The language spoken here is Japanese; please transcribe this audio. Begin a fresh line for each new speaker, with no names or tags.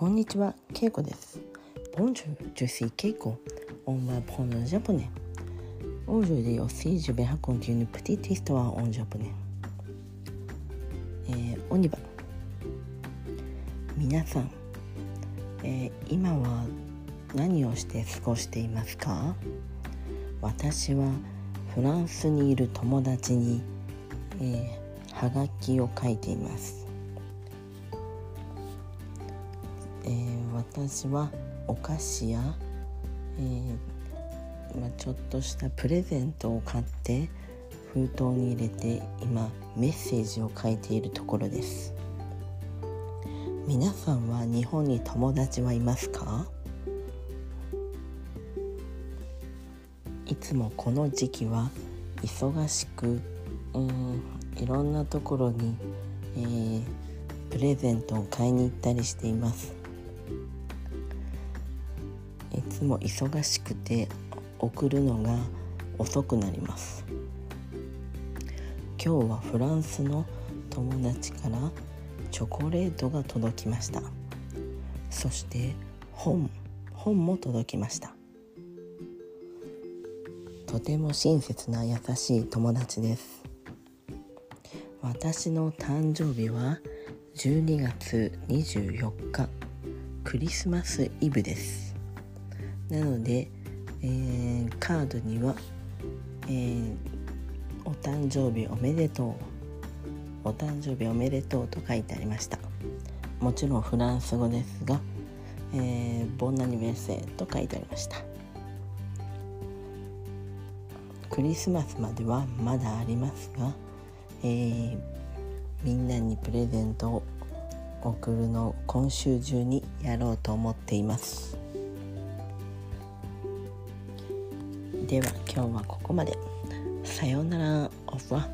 こんにちは、ケイコです。Bonjour, je suis Keiko. On va prendre le japonais. Aujourd'hui aussi, je vais raconter une petite histoire en japonais. えー、オニバ皆さん、えー今は何をして過ごしていますか私はフランスにいる友達に、えーはがきを書いています、私はお菓子や、えーまあ、ちょっとしたプレゼントを買って封筒に入れて今メッセージを書いているところです。皆さんは日本に友達はいますか？いつもこの時期は忙しくうんいろんなところに、えープレゼントを買いに行ったりしています。つも忙しくて送るのが遅くなります。今日はフランスの友達からチョコレートが届きました。そして本本も届きました。とても親切な優しい友達です。私の誕生日は12月24日クリスマスイブです。なので、えーカードには、えーお誕生日おめでとう」「お誕生日おめでとう」と書いてありました。もちろんフランス語ですが「えーボンナニベーセ」と書いてありました。クリスマスまではまだありますが、えーみんなにプレゼントを送るのを今週中にやろうと思っています。では今日はここまで。さようなら。オフは